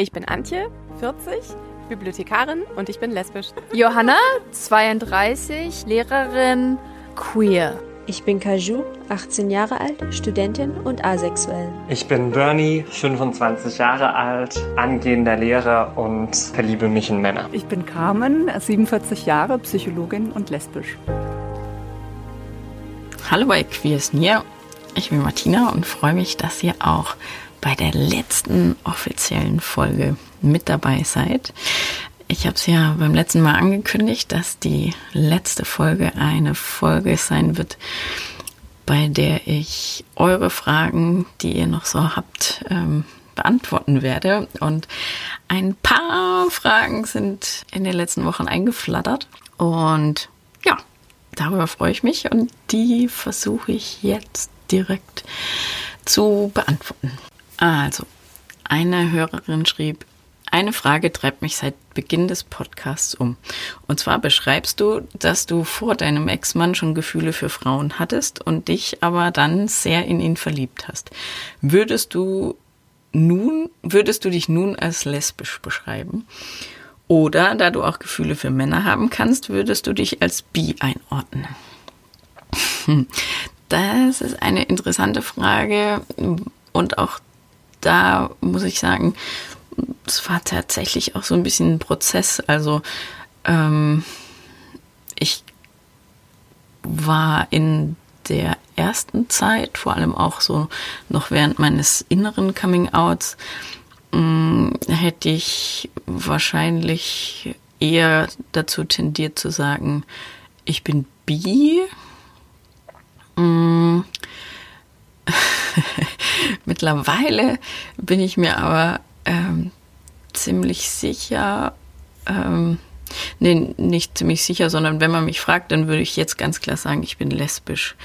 Ich bin Antje, 40, Bibliothekarin und ich bin lesbisch. Johanna, 32, Lehrerin, queer. Ich bin Kaju, 18 Jahre alt, Studentin und asexuell. Ich bin Bernie, 25 Jahre alt, angehender Lehrer und verliebe mich in Männer. Ich bin Carmen, 47 Jahre, Psychologin und lesbisch. Hallo bei Queers Near. Ich bin Martina und freue mich, dass ihr auch bei der letzten offiziellen Folge mit dabei seid. Ich habe es ja beim letzten Mal angekündigt, dass die letzte Folge eine Folge sein wird, bei der ich eure Fragen, die ihr noch so habt, ähm, beantworten werde. Und ein paar Fragen sind in den letzten Wochen eingeflattert. Und ja, darüber freue ich mich und die versuche ich jetzt direkt zu beantworten. Also, eine Hörerin schrieb, eine Frage treibt mich seit Beginn des Podcasts um. Und zwar beschreibst du, dass du vor deinem Ex-Mann schon Gefühle für Frauen hattest und dich aber dann sehr in ihn verliebt hast. Würdest du nun, würdest du dich nun als lesbisch beschreiben? Oder da du auch Gefühle für Männer haben kannst, würdest du dich als bi einordnen? Das ist eine interessante Frage und auch da muss ich sagen, es war tatsächlich auch so ein bisschen ein Prozess. Also ähm, ich war in der ersten Zeit, vor allem auch so noch während meines inneren Coming-outs, hm, hätte ich wahrscheinlich eher dazu tendiert zu sagen, ich bin bi. Mm. Mittlerweile bin ich mir aber ähm, ziemlich sicher, ähm, nee, nicht ziemlich sicher, sondern wenn man mich fragt, dann würde ich jetzt ganz klar sagen, ich bin lesbisch.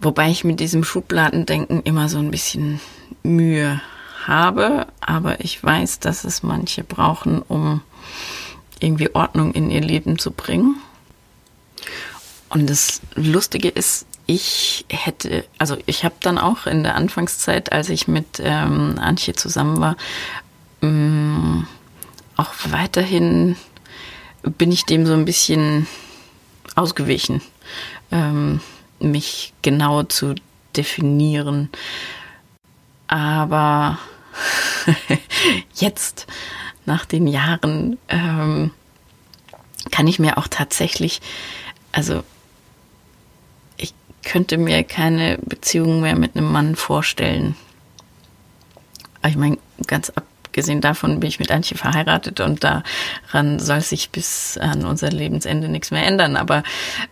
Wobei ich mit diesem Schubladendenken immer so ein bisschen Mühe habe, aber ich weiß, dass es manche brauchen, um irgendwie Ordnung in ihr Leben zu bringen. Und das Lustige ist, ich hätte, also ich habe dann auch in der Anfangszeit, als ich mit ähm, Antje zusammen war, ähm, auch weiterhin bin ich dem so ein bisschen ausgewichen, ähm, mich genau zu definieren. Aber jetzt, nach den Jahren, ähm, kann ich mir auch tatsächlich, also könnte mir keine Beziehung mehr mit einem Mann vorstellen. Ich meine, ganz abgesehen davon bin ich mit Antje verheiratet und daran soll sich bis an unser Lebensende nichts mehr ändern. Aber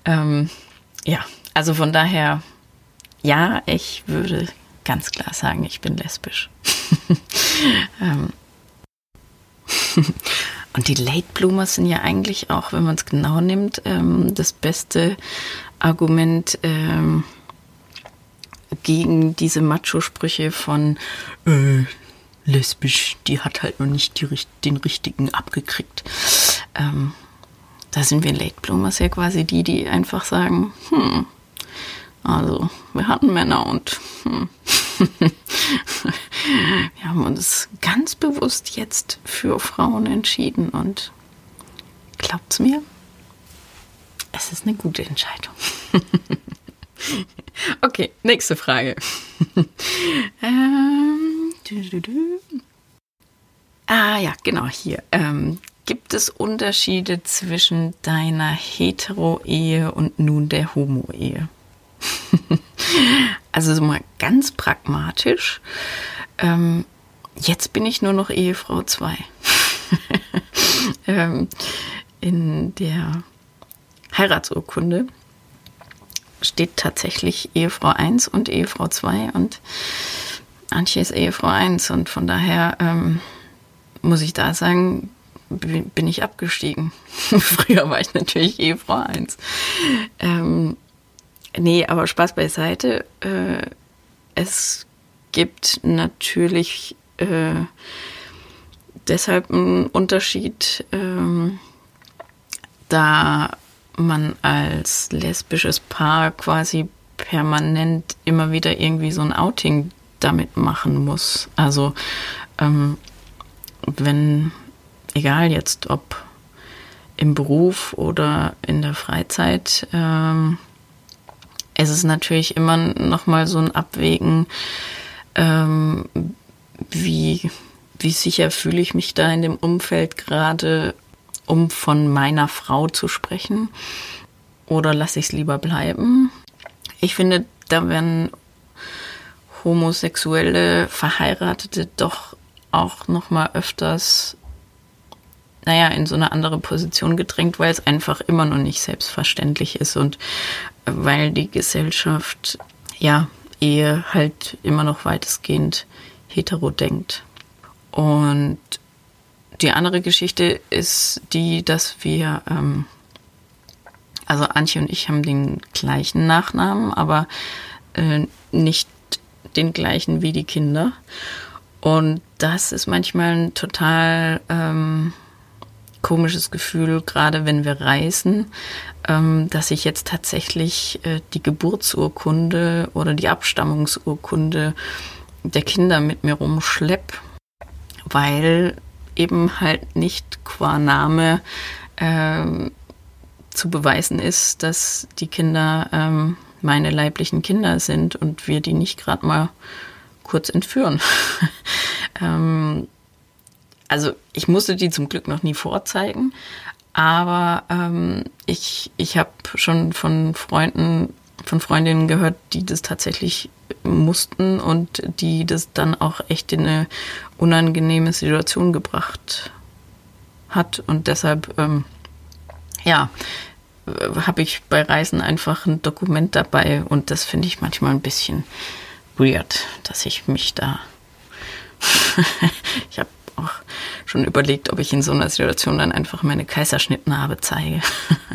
ähm, ja, also von daher, ja, ich würde ganz klar sagen, ich bin lesbisch. ähm. Und die Late Bloomers sind ja eigentlich auch, wenn man es genau nimmt, ähm, das beste Argument ähm, gegen diese Macho-Sprüche von äh, lesbisch, die hat halt noch nicht die, den richtigen abgekriegt. Ähm, da sind wir Late Bloomers ja quasi die, die einfach sagen, hm, also wir hatten Männer und hm, wir haben uns ganz bewusst jetzt für Frauen entschieden und glaubt's mir, es ist eine gute Entscheidung. okay, nächste Frage. ähm, du, du, du. Ah ja, genau hier. Ähm, gibt es Unterschiede zwischen deiner Hetero-Ehe und nun der Homo-Ehe? Also so mal ganz pragmatisch. Ähm, jetzt bin ich nur noch Ehefrau 2. ähm, in der Heiratsurkunde steht tatsächlich Ehefrau 1 und Ehefrau 2 und Antje ist Ehefrau 1 und von daher ähm, muss ich da sagen, bin ich abgestiegen. Früher war ich natürlich Ehefrau 1. Ähm, nee, aber Spaß beiseite. Äh, es gibt natürlich äh, deshalb einen Unterschied, ähm, da man als lesbisches Paar quasi permanent immer wieder irgendwie so ein Outing damit machen muss. Also ähm, wenn, egal jetzt, ob im Beruf oder in der Freizeit, ähm, es ist natürlich immer noch mal so ein Abwägen, ähm, wie, wie sicher fühle ich mich da in dem Umfeld gerade, um von meiner Frau zu sprechen? Oder lasse ich es lieber bleiben? Ich finde, da werden homosexuelle Verheiratete doch auch noch mal öfters naja, in so eine andere Position gedrängt, weil es einfach immer noch nicht selbstverständlich ist und weil die Gesellschaft ja Ehe halt immer noch weitestgehend hetero denkt. Und die andere Geschichte ist die, dass wir, ähm, also Antje und ich haben den gleichen Nachnamen, aber äh, nicht den gleichen wie die Kinder. Und das ist manchmal ein total ähm, komisches Gefühl, gerade wenn wir reisen, ähm, dass ich jetzt tatsächlich äh, die Geburtsurkunde oder die Abstammungsurkunde der Kinder mit mir rumschlepp, weil eben halt nicht qua Name äh, zu beweisen ist, dass die Kinder ähm, meine leiblichen Kinder sind und wir die nicht gerade mal kurz entführen. ähm, also ich musste die zum Glück noch nie vorzeigen, aber ähm, ich, ich habe schon von Freunden, von Freundinnen gehört, die das tatsächlich mussten und die das dann auch echt in eine unangenehme Situation gebracht hat. Und deshalb, ähm, ja, habe ich bei Reisen einfach ein Dokument dabei und das finde ich manchmal ein bisschen weird, dass ich mich da. ich habe auch schon überlegt, ob ich in so einer Situation dann einfach meine Kaiserschnittnarbe zeige.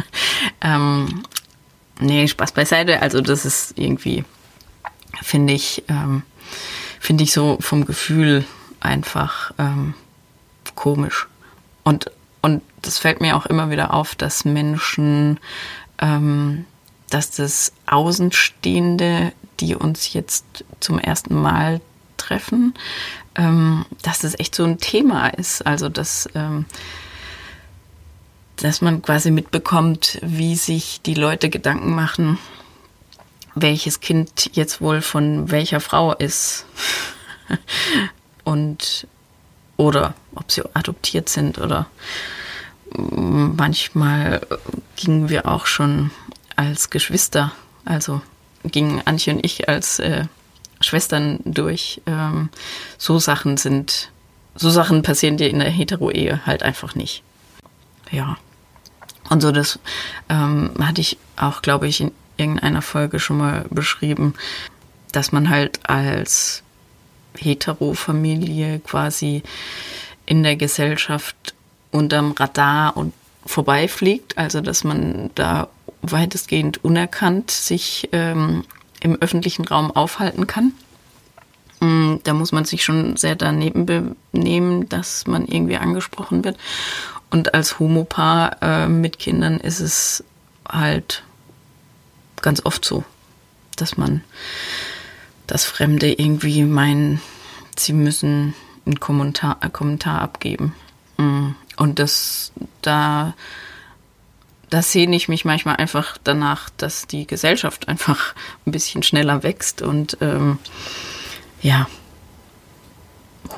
ähm, nee, Spaß beiseite. Also das ist irgendwie, finde ich, ähm, finde ich so vom Gefühl einfach ähm, komisch. Und, und das fällt mir auch immer wieder auf, dass Menschen, ähm, dass das Außenstehende, die uns jetzt zum ersten Mal treffen, ähm, dass das echt so ein Thema ist. Also dass, ähm, dass man quasi mitbekommt, wie sich die Leute Gedanken machen, welches Kind jetzt wohl von welcher Frau ist. Und oder ob sie adoptiert sind oder manchmal gingen wir auch schon als Geschwister, also gingen Antje und ich als äh, Schwestern durch. Ähm, so Sachen sind, so Sachen passieren dir in der Hetero-Ehe halt einfach nicht. Ja. Und so das ähm, hatte ich auch, glaube ich, in irgendeiner Folge schon mal beschrieben, dass man halt als Hetero-Familie quasi in der Gesellschaft unterm Radar und vorbeifliegt, also dass man da weitestgehend unerkannt sich ähm, im öffentlichen Raum aufhalten kann. Mm, da muss man sich schon sehr daneben benehmen, dass man irgendwie angesprochen wird. Und als Homopaar äh, mit Kindern ist es halt ganz oft so, dass man das Fremde irgendwie meinen, sie müssen einen Kommentar, einen Kommentar abgeben. Mm, und das da da sehne ich mich manchmal einfach danach, dass die Gesellschaft einfach ein bisschen schneller wächst und ähm, ja,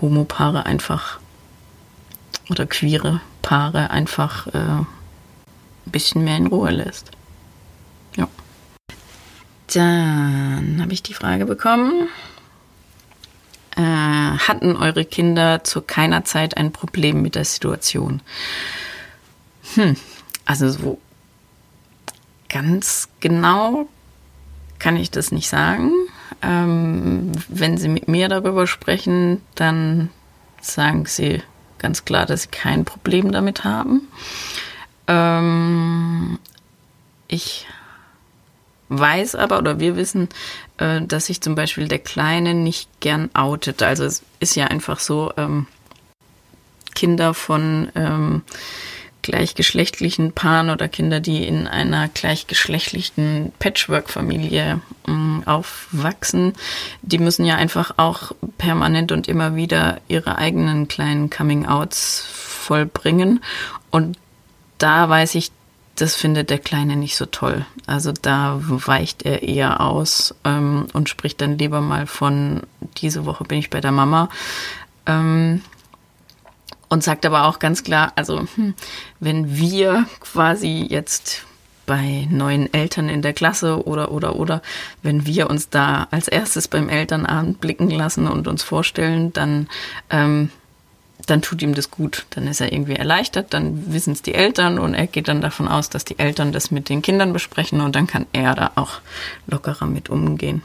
Homopaare einfach oder queere Paare einfach äh, ein bisschen mehr in Ruhe lässt. Ja. Dann habe ich die Frage bekommen. Äh, hatten eure Kinder zu keiner Zeit ein Problem mit der Situation? Hm, also so ganz genau kann ich das nicht sagen. Ähm, wenn Sie mit mir darüber sprechen, dann sagen Sie ganz klar, dass Sie kein Problem damit haben. Ähm, ich weiß aber oder wir wissen, äh, dass sich zum Beispiel der Kleine nicht gern outet. Also es ist ja einfach so, ähm, Kinder von ähm, gleichgeschlechtlichen Paaren oder Kinder, die in einer gleichgeschlechtlichen Patchwork-Familie ähm, aufwachsen, die müssen ja einfach auch permanent und immer wieder ihre eigenen kleinen Coming-outs vollbringen. Und da weiß ich, das findet der Kleine nicht so toll. Also da weicht er eher aus ähm, und spricht dann lieber mal von, diese Woche bin ich bei der Mama. Ähm, und sagt aber auch ganz klar, also hm, wenn wir quasi jetzt bei neuen Eltern in der Klasse oder oder oder wenn wir uns da als erstes beim Elternabend blicken lassen und uns vorstellen, dann ähm, dann tut ihm das gut, dann ist er irgendwie erleichtert, dann wissen es die Eltern und er geht dann davon aus, dass die Eltern das mit den Kindern besprechen und dann kann er da auch lockerer mit umgehen.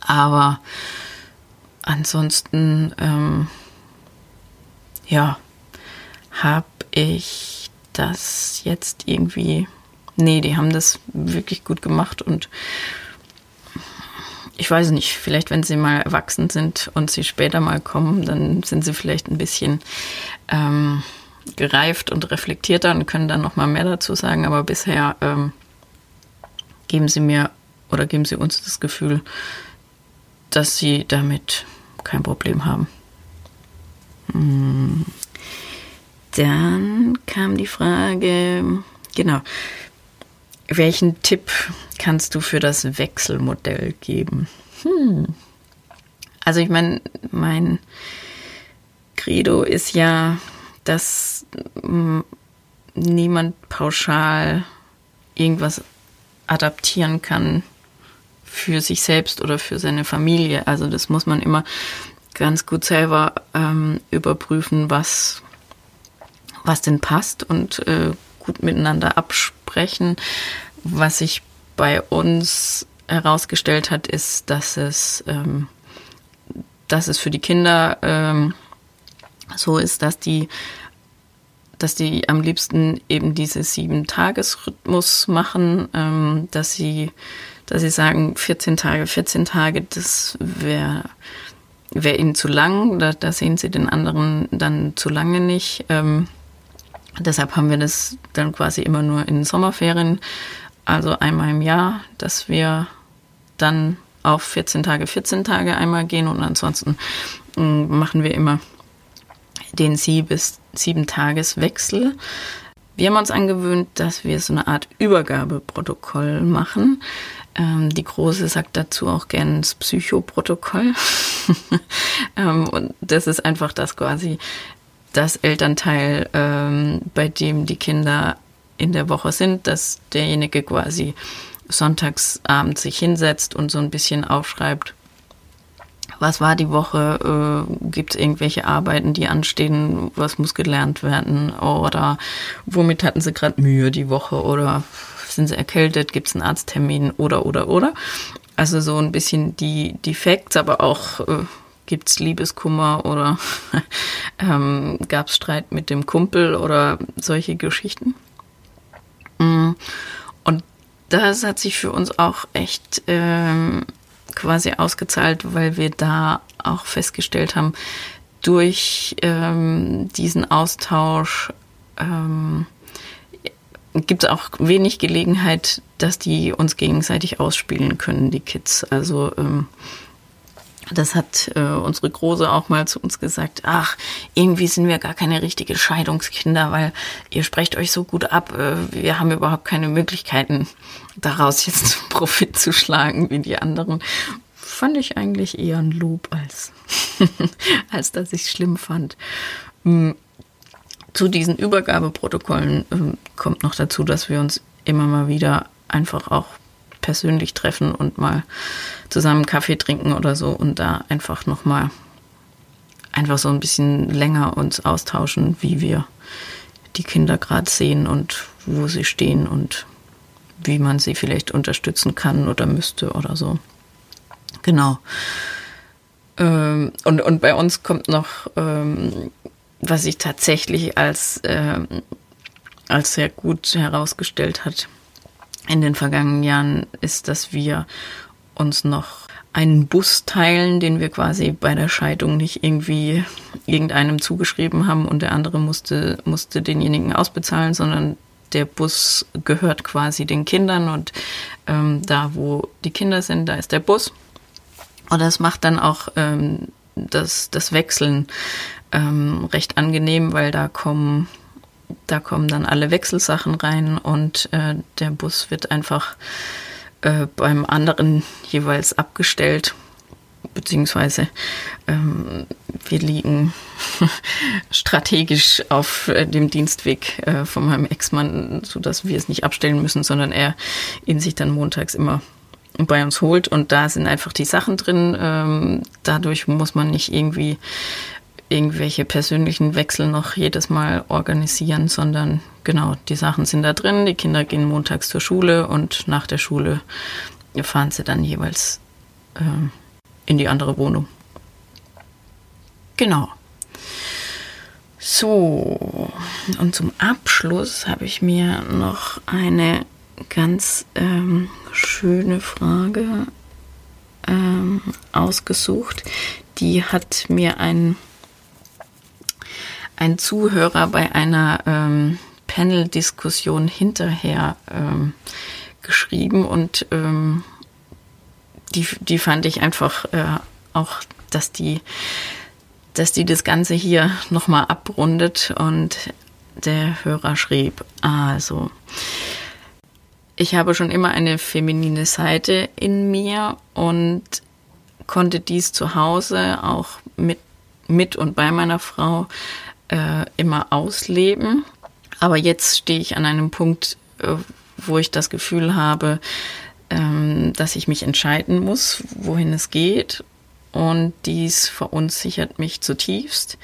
Aber ansonsten ähm, ja, habe ich das jetzt irgendwie. Nee, die haben das wirklich gut gemacht und ich weiß nicht, vielleicht wenn sie mal erwachsen sind und sie später mal kommen, dann sind sie vielleicht ein bisschen ähm, gereift und reflektierter und können dann noch mal mehr dazu sagen. Aber bisher ähm, geben sie mir oder geben sie uns das Gefühl, dass sie damit kein Problem haben. Dann kam die Frage, genau, welchen Tipp kannst du für das Wechselmodell geben? Hm. Also ich meine, mein Credo ist ja, dass hm, niemand pauschal irgendwas adaptieren kann für sich selbst oder für seine Familie. Also das muss man immer ganz gut selber ähm, überprüfen, was, was denn passt und äh, gut miteinander absprechen. Was sich bei uns herausgestellt hat, ist, dass es, ähm, dass es für die Kinder ähm, so ist, dass die dass die am liebsten eben diese sieben Tagesrhythmus machen, ähm, dass sie, dass sie sagen, 14 Tage, 14 Tage, das wäre wäre ihnen zu lang, da, da, sehen sie den anderen dann zu lange nicht. Ähm, deshalb haben wir das dann quasi immer nur in Sommerferien, also einmal im Jahr, dass wir dann auf 14 Tage, 14 Tage einmal gehen und ansonsten äh, machen wir immer den sie bis sieben Tageswechsel. Wir haben uns angewöhnt, dass wir so eine Art Übergabeprotokoll machen. Ähm, die Große sagt dazu auch gern das Psychoprotokoll. ähm, und das ist einfach das quasi das Elternteil, ähm, bei dem die Kinder in der Woche sind, dass derjenige quasi sonntagsabend sich hinsetzt und so ein bisschen aufschreibt, was war die Woche, äh, gibt es irgendwelche Arbeiten, die anstehen, was muss gelernt werden oder womit hatten sie gerade Mühe die Woche oder sind sie erkältet, gibt es einen Arzttermin oder, oder, oder. Also so ein bisschen die, die Facts, aber auch äh, gibt es Liebeskummer oder ähm, gab es Streit mit dem Kumpel oder solche Geschichten. Mm. Und das hat sich für uns auch echt ähm, quasi ausgezahlt, weil wir da auch festgestellt haben, durch ähm, diesen Austausch ähm, gibt es auch wenig Gelegenheit, dass die uns gegenseitig ausspielen können, die Kids. Also ähm, das hat äh, unsere Große auch mal zu uns gesagt. Ach, irgendwie sind wir gar keine richtige Scheidungskinder, weil ihr sprecht euch so gut ab. Äh, wir haben überhaupt keine Möglichkeiten, daraus jetzt Profit zu schlagen wie die anderen. Fand ich eigentlich eher ein Lob als, als dass ich es schlimm fand. Hm, zu diesen Übergabeprotokollen äh, kommt noch dazu, dass wir uns immer mal wieder einfach auch persönlich treffen und mal zusammen Kaffee trinken oder so und da einfach noch mal einfach so ein bisschen länger uns austauschen, wie wir die Kinder gerade sehen und wo sie stehen und wie man sie vielleicht unterstützen kann oder müsste oder so. Genau. Ähm, und, und bei uns kommt noch ähm, was sich tatsächlich als, äh, als sehr gut herausgestellt hat in den vergangenen Jahren, ist, dass wir uns noch einen Bus teilen, den wir quasi bei der Scheidung nicht irgendwie irgendeinem zugeschrieben haben und der andere musste, musste denjenigen ausbezahlen, sondern der Bus gehört quasi den Kindern und ähm, da, wo die Kinder sind, da ist der Bus. Und das macht dann auch ähm, das, das Wechseln ähm, recht angenehm, weil da kommen, da kommen dann alle Wechselsachen rein und äh, der Bus wird einfach äh, beim anderen jeweils abgestellt, beziehungsweise ähm, wir liegen strategisch auf äh, dem Dienstweg äh, von meinem Ex-Mann, sodass wir es nicht abstellen müssen, sondern er ihn sich dann montags immer bei uns holt und da sind einfach die Sachen drin. Ähm, dadurch muss man nicht irgendwie irgendwelche persönlichen Wechsel noch jedes Mal organisieren, sondern genau, die Sachen sind da drin. Die Kinder gehen montags zur Schule und nach der Schule fahren sie dann jeweils äh, in die andere Wohnung. Genau. So, und zum Abschluss habe ich mir noch eine ganz ähm, schöne Frage ähm, ausgesucht. Die hat mir ein ein Zuhörer bei einer ähm, Panel-Diskussion hinterher ähm, geschrieben und ähm, die, die fand ich einfach äh, auch, dass die, dass die das Ganze hier nochmal abrundet und der Hörer schrieb, also, ich habe schon immer eine feminine Seite in mir und konnte dies zu Hause auch mit, mit und bei meiner Frau äh, immer ausleben. Aber jetzt stehe ich an einem Punkt, äh, wo ich das Gefühl habe, ähm, dass ich mich entscheiden muss, wohin es geht. Und dies verunsichert mich zutiefst.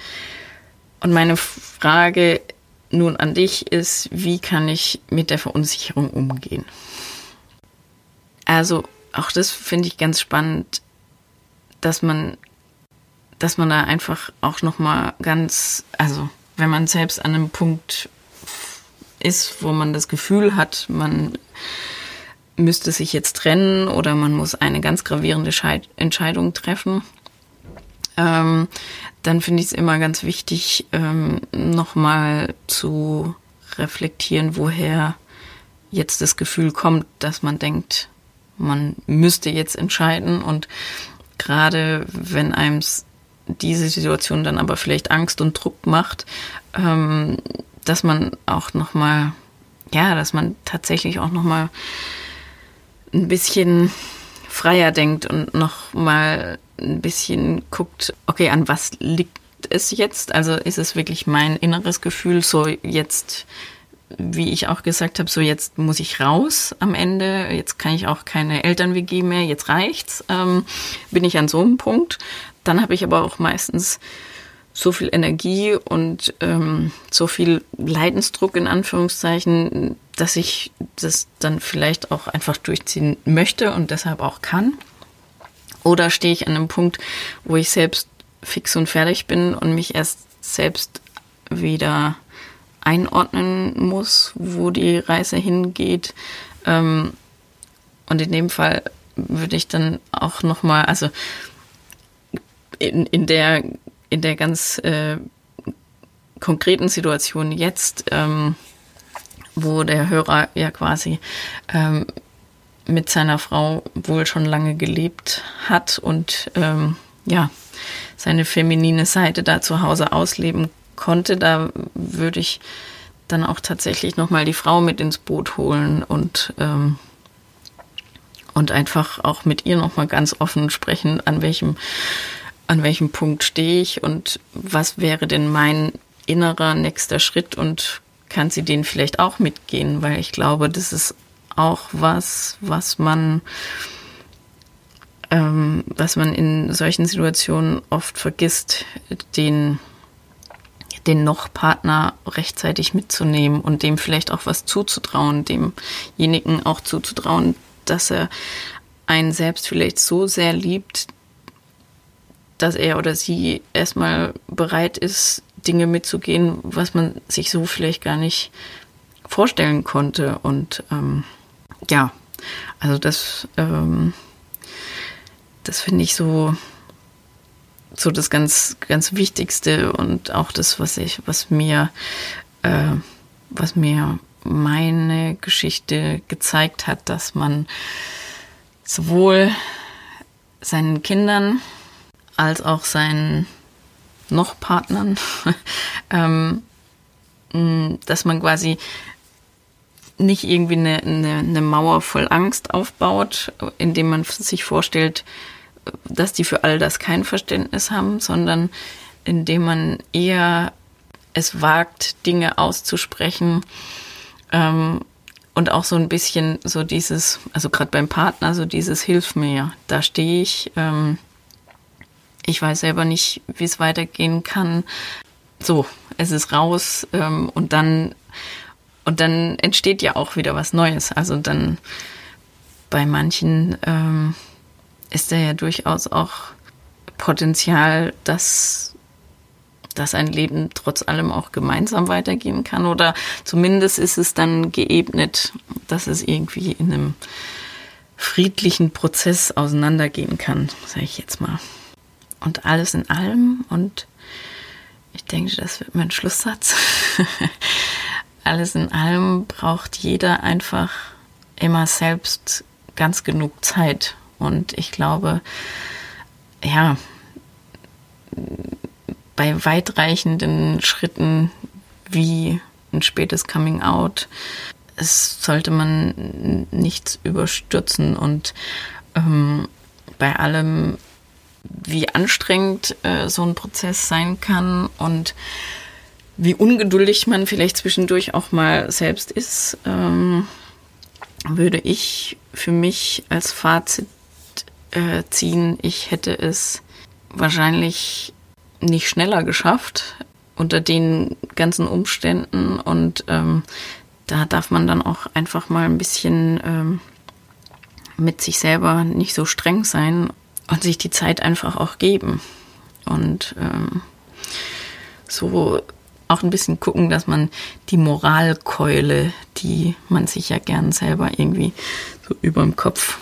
Und meine Frage nun an dich ist, wie kann ich mit der Verunsicherung umgehen? Also auch das finde ich ganz spannend, dass man dass man da einfach auch noch mal ganz, also wenn man selbst an einem Punkt ist, wo man das Gefühl hat, man müsste sich jetzt trennen oder man muss eine ganz gravierende Scheid Entscheidung treffen, ähm, dann finde ich es immer ganz wichtig, ähm, nochmal zu reflektieren, woher jetzt das Gefühl kommt, dass man denkt, man müsste jetzt entscheiden. Und gerade wenn einem diese Situation dann aber vielleicht Angst und Druck macht, ähm, dass man auch noch mal, ja, dass man tatsächlich auch noch mal ein bisschen freier denkt und noch mal ein bisschen guckt, okay, an was liegt es jetzt? Also ist es wirklich mein inneres Gefühl, so jetzt, wie ich auch gesagt habe, so jetzt muss ich raus am Ende, jetzt kann ich auch keine Eltern-WG mehr, jetzt reicht's. Ähm, bin ich an so einem Punkt? Dann habe ich aber auch meistens so viel Energie und ähm, so viel Leidensdruck in Anführungszeichen, dass ich das dann vielleicht auch einfach durchziehen möchte und deshalb auch kann. Oder stehe ich an einem Punkt, wo ich selbst fix und fertig bin und mich erst selbst wieder einordnen muss, wo die Reise hingeht. Ähm, und in dem Fall würde ich dann auch noch mal, also in, in der in der ganz äh, konkreten Situation jetzt, ähm, wo der Hörer ja quasi ähm, mit seiner Frau wohl schon lange gelebt hat und ähm, ja seine feminine Seite da zu Hause ausleben konnte, da würde ich dann auch tatsächlich noch mal die Frau mit ins Boot holen und ähm, und einfach auch mit ihr noch mal ganz offen sprechen, an welchem an welchem Punkt stehe ich und was wäre denn mein innerer nächster Schritt und kann sie den vielleicht auch mitgehen, weil ich glaube, das ist auch was, was man, ähm, was man in solchen Situationen oft vergisst, den, den Noch-Partner rechtzeitig mitzunehmen und dem vielleicht auch was zuzutrauen, demjenigen auch zuzutrauen, dass er einen selbst vielleicht so sehr liebt, dass er oder sie erstmal bereit ist, Dinge mitzugehen, was man sich so vielleicht gar nicht vorstellen konnte. Und ähm, ja, also das, ähm, das finde ich so, so das ganz, ganz Wichtigste und auch das, was ich, was mir, äh, was mir meine Geschichte gezeigt hat, dass man sowohl seinen Kindern als auch seinen noch Partnern, ähm, dass man quasi nicht irgendwie eine, eine, eine Mauer voll Angst aufbaut, indem man sich vorstellt, dass die für all das kein Verständnis haben, sondern indem man eher es wagt, Dinge auszusprechen ähm, und auch so ein bisschen so dieses, also gerade beim Partner, so dieses Hilf mir, da stehe ich, ähm, ich weiß selber nicht, wie es weitergehen kann. So, es ist raus ähm, und dann und dann entsteht ja auch wieder was Neues. Also dann bei manchen ähm, ist da ja durchaus auch Potenzial, dass, dass ein Leben trotz allem auch gemeinsam weitergehen kann. Oder zumindest ist es dann geebnet, dass es irgendwie in einem friedlichen Prozess auseinandergehen kann, sage ich jetzt mal. Und alles in allem, und ich denke, das wird mein Schlusssatz. alles in allem braucht jeder einfach immer selbst ganz genug Zeit. Und ich glaube, ja, bei weitreichenden Schritten wie ein spätes Coming Out, es sollte man nichts überstürzen und ähm, bei allem, wie anstrengend äh, so ein Prozess sein kann und wie ungeduldig man vielleicht zwischendurch auch mal selbst ist, ähm, würde ich für mich als Fazit äh, ziehen, ich hätte es wahrscheinlich nicht schneller geschafft unter den ganzen Umständen und ähm, da darf man dann auch einfach mal ein bisschen ähm, mit sich selber nicht so streng sein und sich die Zeit einfach auch geben und ähm, so auch ein bisschen gucken, dass man die Moralkeule, die man sich ja gern selber irgendwie so über dem Kopf,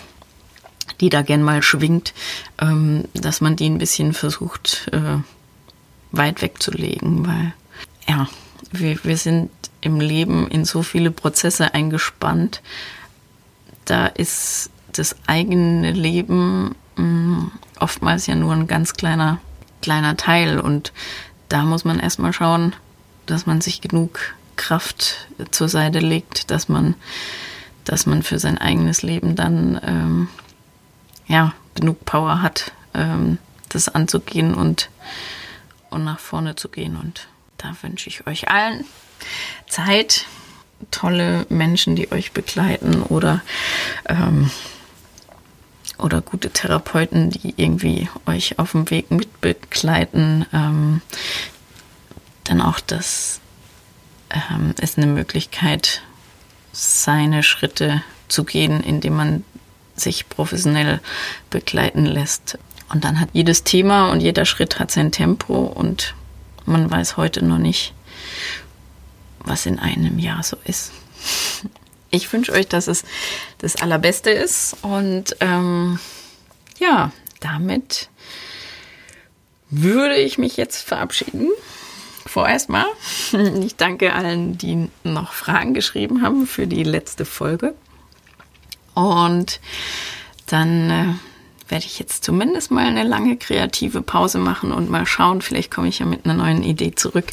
die da gern mal schwingt, ähm, dass man die ein bisschen versucht äh, weit wegzulegen, weil ja, wir, wir sind im Leben in so viele Prozesse eingespannt. Da ist das eigene Leben mh, mm, oftmals ja nur ein ganz kleiner, kleiner Teil und da muss man erstmal schauen, dass man sich genug Kraft zur Seite legt, dass man, dass man für sein eigenes Leben dann ähm, ja, genug Power hat, ähm, das anzugehen und, und nach vorne zu gehen. Und da wünsche ich euch allen Zeit, tolle Menschen, die euch begleiten oder, ähm, oder gute Therapeuten, die irgendwie euch auf dem Weg mitbegleiten, ähm, dann auch das ähm, ist eine Möglichkeit, seine Schritte zu gehen, indem man sich professionell begleiten lässt. Und dann hat jedes Thema und jeder Schritt hat sein Tempo und man weiß heute noch nicht, was in einem Jahr so ist. Ich wünsche euch, dass es das Allerbeste ist und ähm, ja, damit würde ich mich jetzt verabschieden vorerst mal. Ich danke allen, die noch Fragen geschrieben haben für die letzte Folge. Und dann äh, werde ich jetzt zumindest mal eine lange kreative Pause machen und mal schauen. Vielleicht komme ich ja mit einer neuen Idee zurück.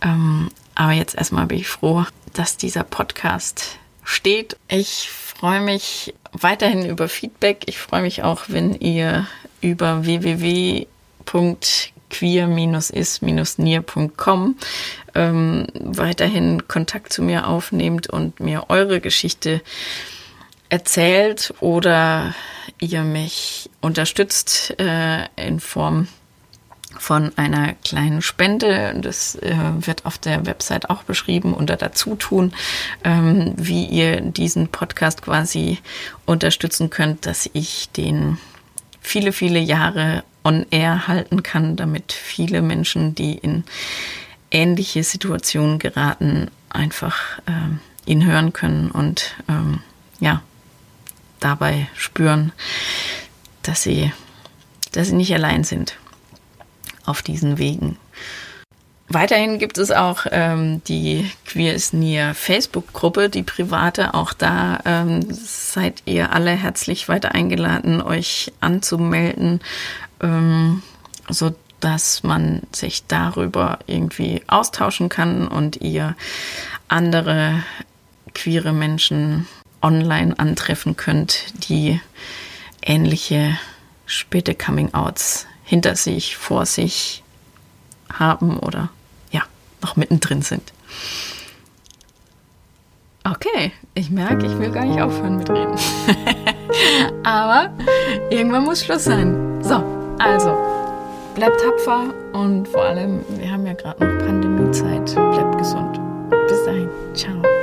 Ähm, aber jetzt erstmal bin ich froh, dass dieser Podcast steht. Ich freue mich weiterhin über Feedback. Ich freue mich auch, wenn ihr über www queer-is-nier.com ähm, weiterhin Kontakt zu mir aufnehmt und mir eure Geschichte erzählt oder ihr mich unterstützt äh, in Form von einer kleinen Spende. Das äh, wird auf der Website auch beschrieben unter Dazutun, ähm, wie ihr diesen Podcast quasi unterstützen könnt, dass ich den viele, viele Jahre on air halten kann, damit viele Menschen, die in ähnliche Situationen geraten, einfach ähm, ihn hören können und ähm, ja, dabei spüren, dass sie dass sie nicht allein sind auf diesen Wegen. Weiterhin gibt es auch ähm, die Queer is Near Facebook-Gruppe, die private. Auch da ähm, seid ihr alle herzlich weiter eingeladen, euch anzumelden, ähm, so dass man sich darüber irgendwie austauschen kann und ihr andere queere Menschen online antreffen könnt, die ähnliche späte Coming-outs hinter sich, vor sich haben oder ja, noch mittendrin sind. Okay, ich merke, ich will gar nicht aufhören mit reden. Aber irgendwann muss Schluss sein. So, also, bleibt tapfer und vor allem, wir haben ja gerade noch Pandemiezeit. Bleibt gesund. Bis dahin. Ciao.